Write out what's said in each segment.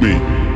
lassen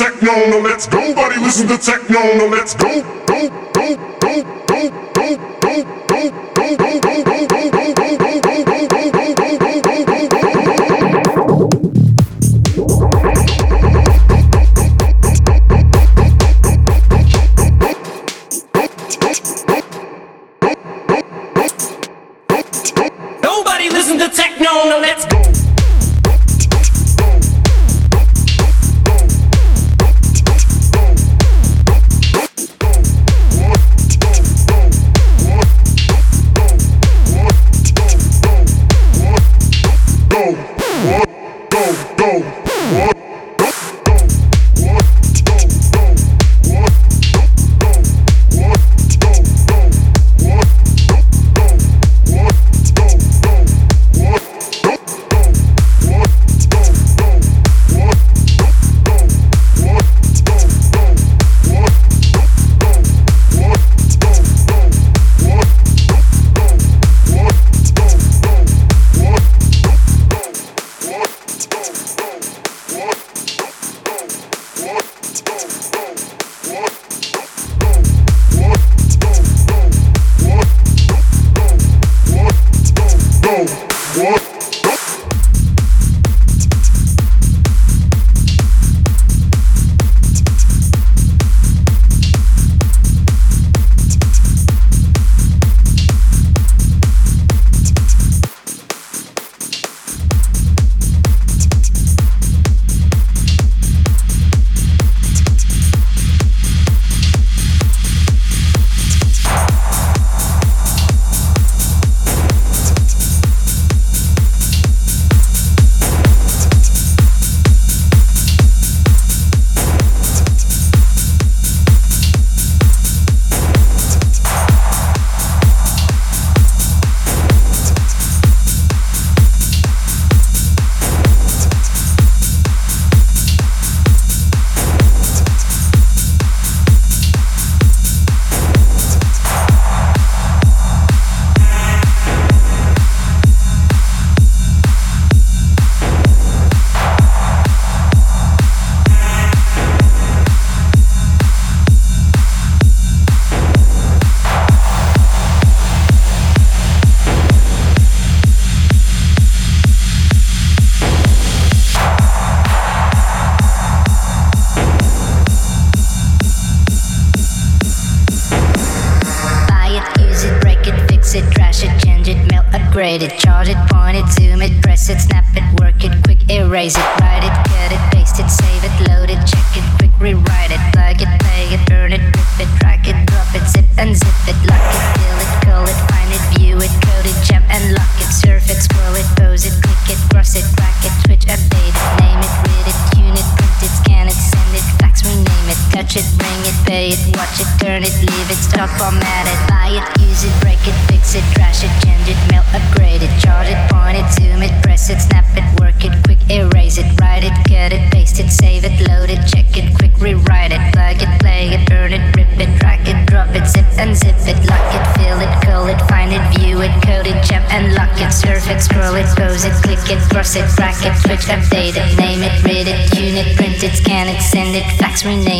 techno, no let's go. Buddy, listen to techno, no let's go. generate it, chart it, point it, zoom it, press it, snap it, work it, quick erase it, write it, cut it, paste it, save it, load it, check it, quick rewrite it, plug it, play it, burn it, rip it, drag it, drop it, zip and zip it, lock it, fill it, call it, find it, view it, code it, jump and lock it, surf it, scroll it, pose it, click it, cross it, crack it, switch, update it, name it it, touch it, bring it, pay it, watch it, turn it, leave it, stop, format it, buy it, use it, break it, fix it, trash it, change it, melt, upgrade it, charge it, point it, zoom it, press it, snap it, work it, quick erase it, write it, cut it, paste it, save it, load it, check it, quick rewrite it, plug it, play it, burn it, rip it, drag it, drop it, zip and zip it, lock it, fill it, call it, find it, view it, code it, jump and lock it, surf it, scroll it, pose it, click it, cross it, bracket, switch, update it, name it, read it, unit, print it, scan it, send it, fax, rename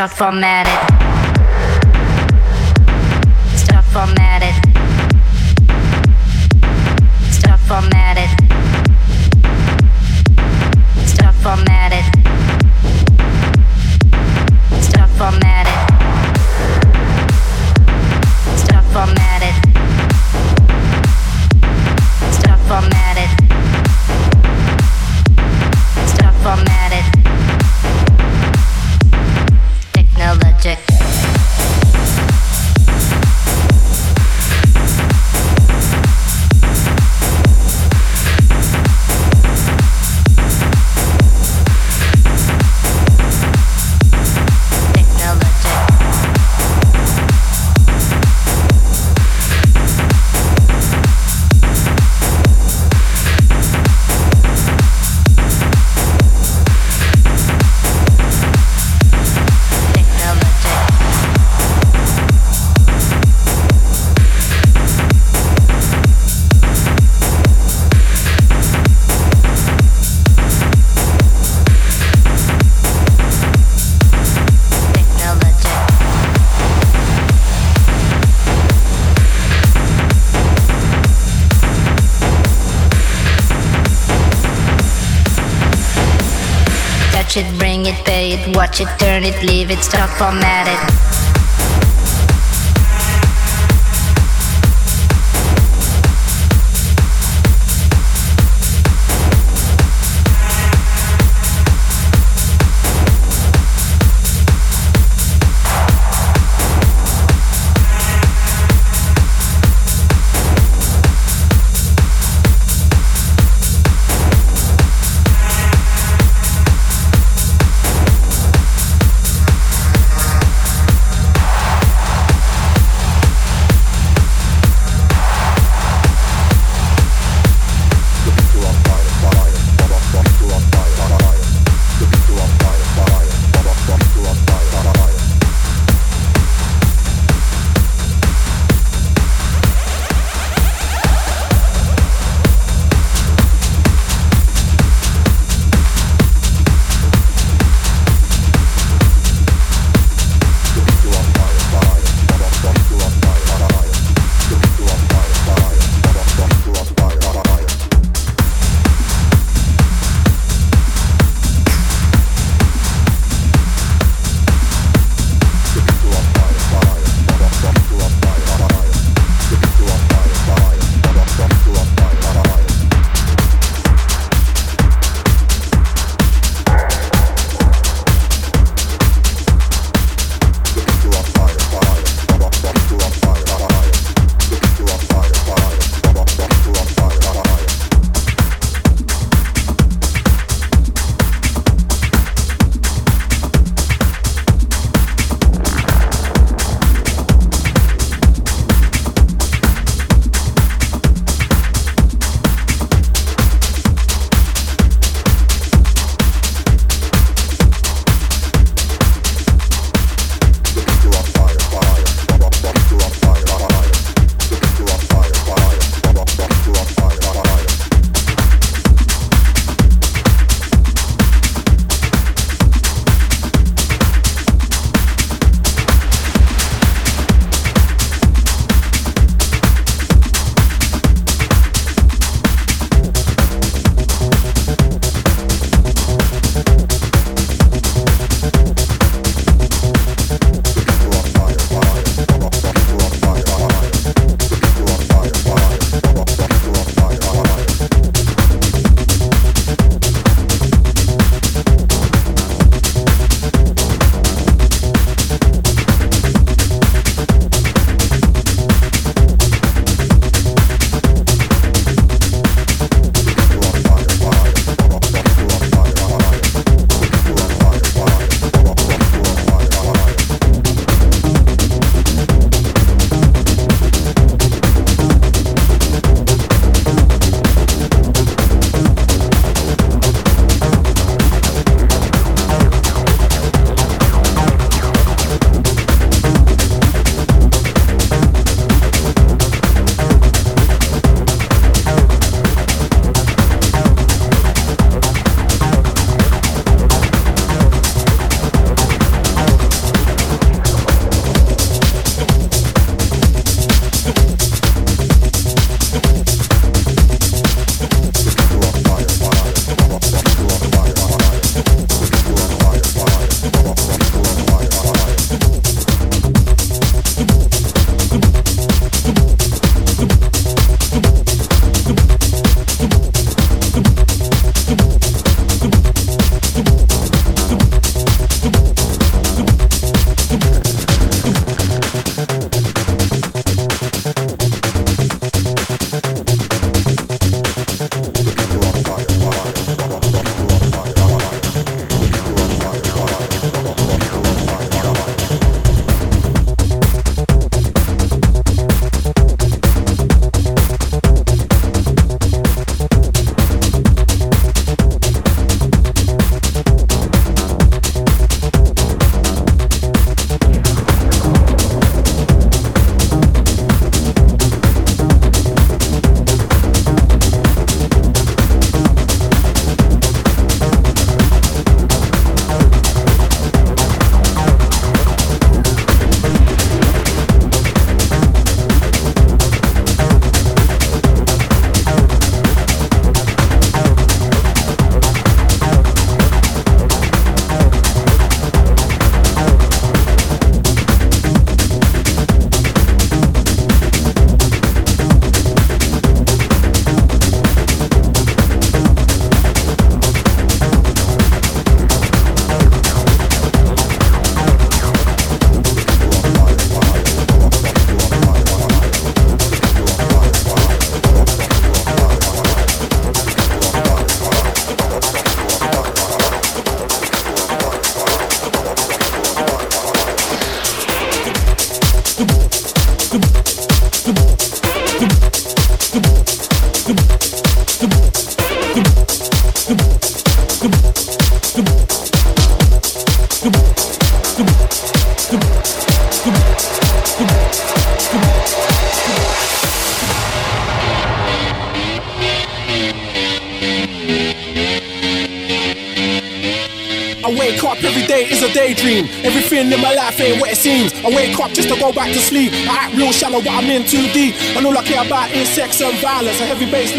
stuck formatted. It, leave it,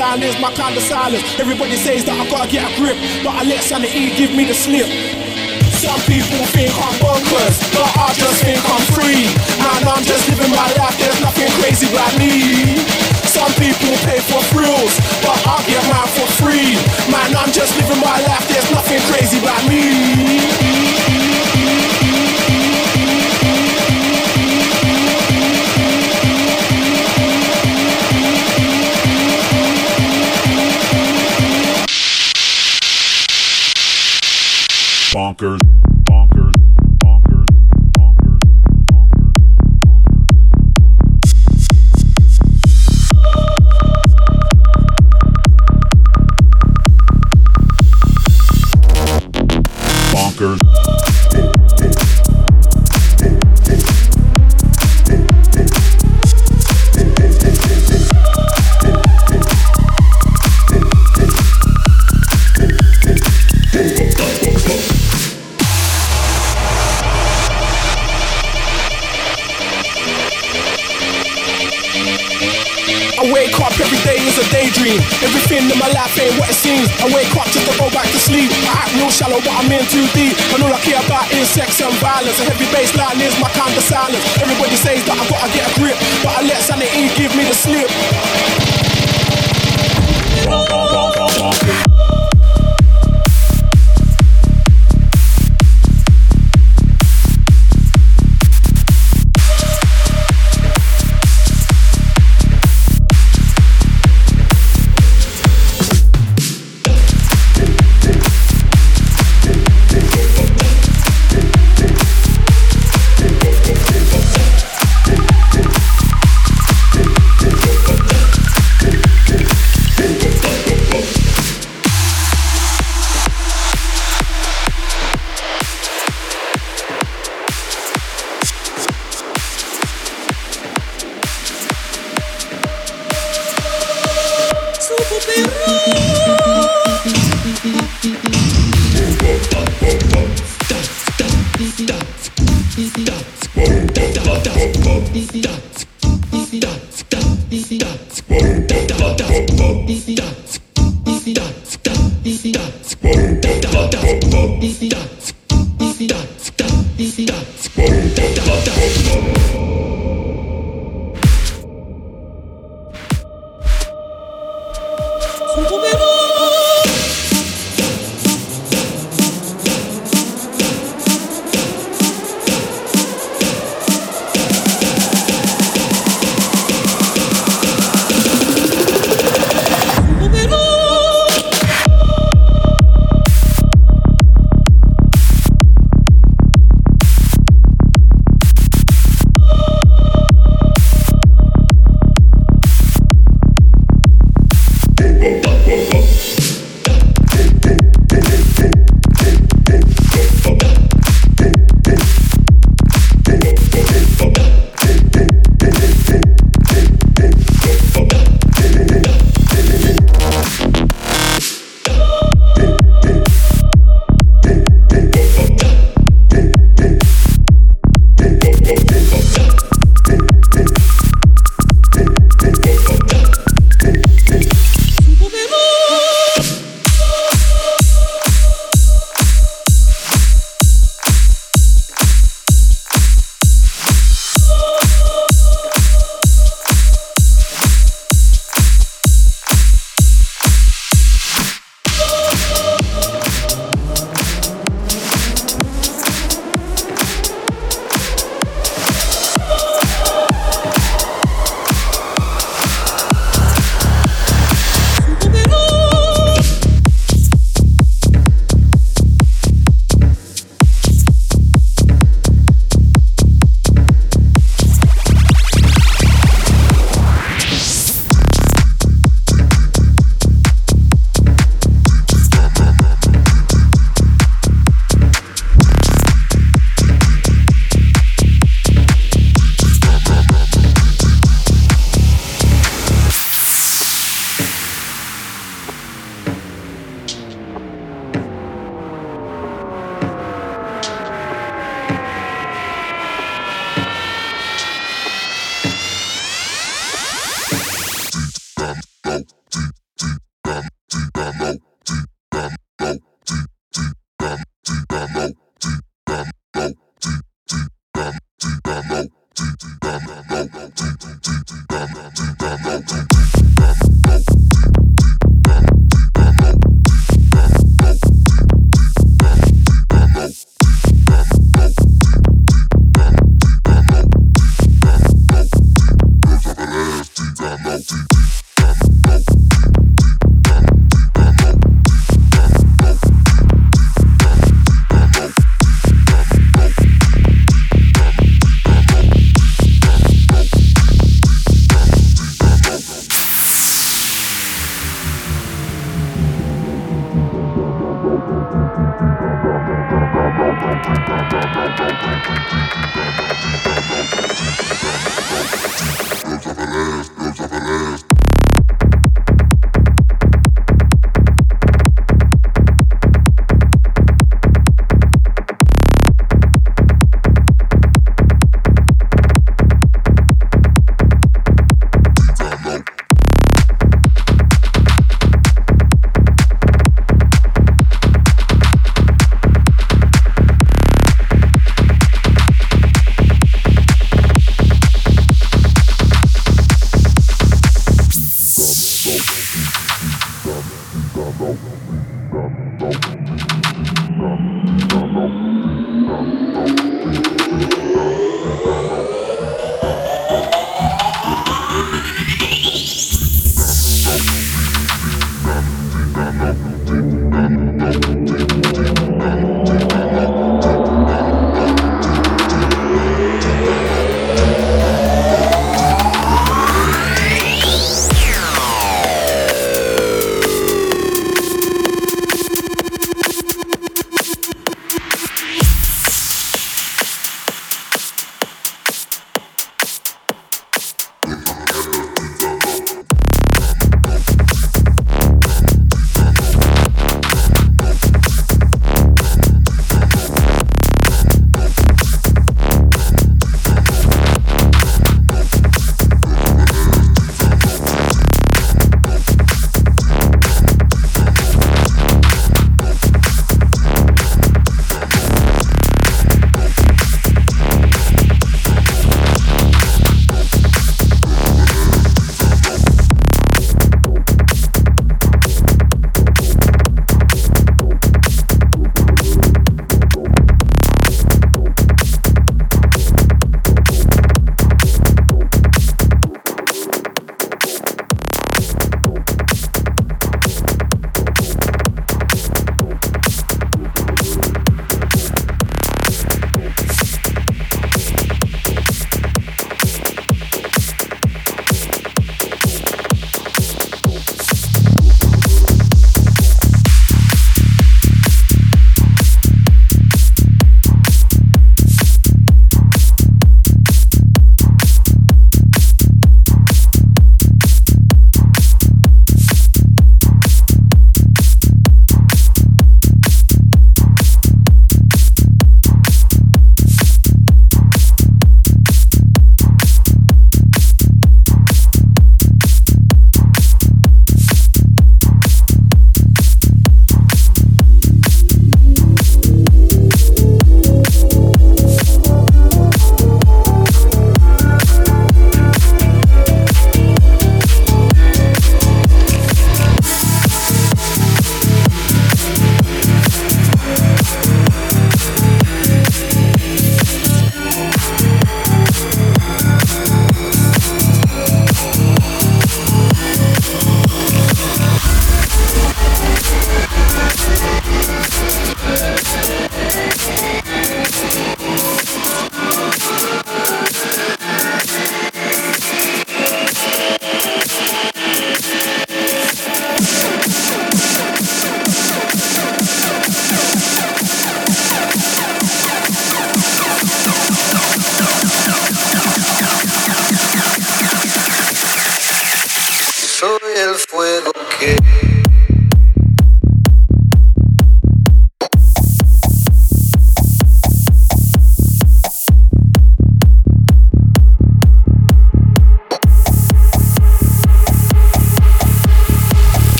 line is my kind of silence. Everybody says that I gotta get a grip, but I let sanity give me the slip. Some people think I'm bonkers, but I just think I'm free. Man, I'm just living my life, there's nothing crazy about me. Some people pay for thrills, but I get mine for free. Man, I'm just living my life, there's nothing crazy about me.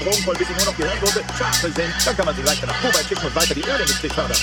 Drogen voll, bis sie nur noch Gehirnwunde, Schafe sind. Dann kann man sie leichter nach Kuwait schicken und weiter die Ölindustrie fördern.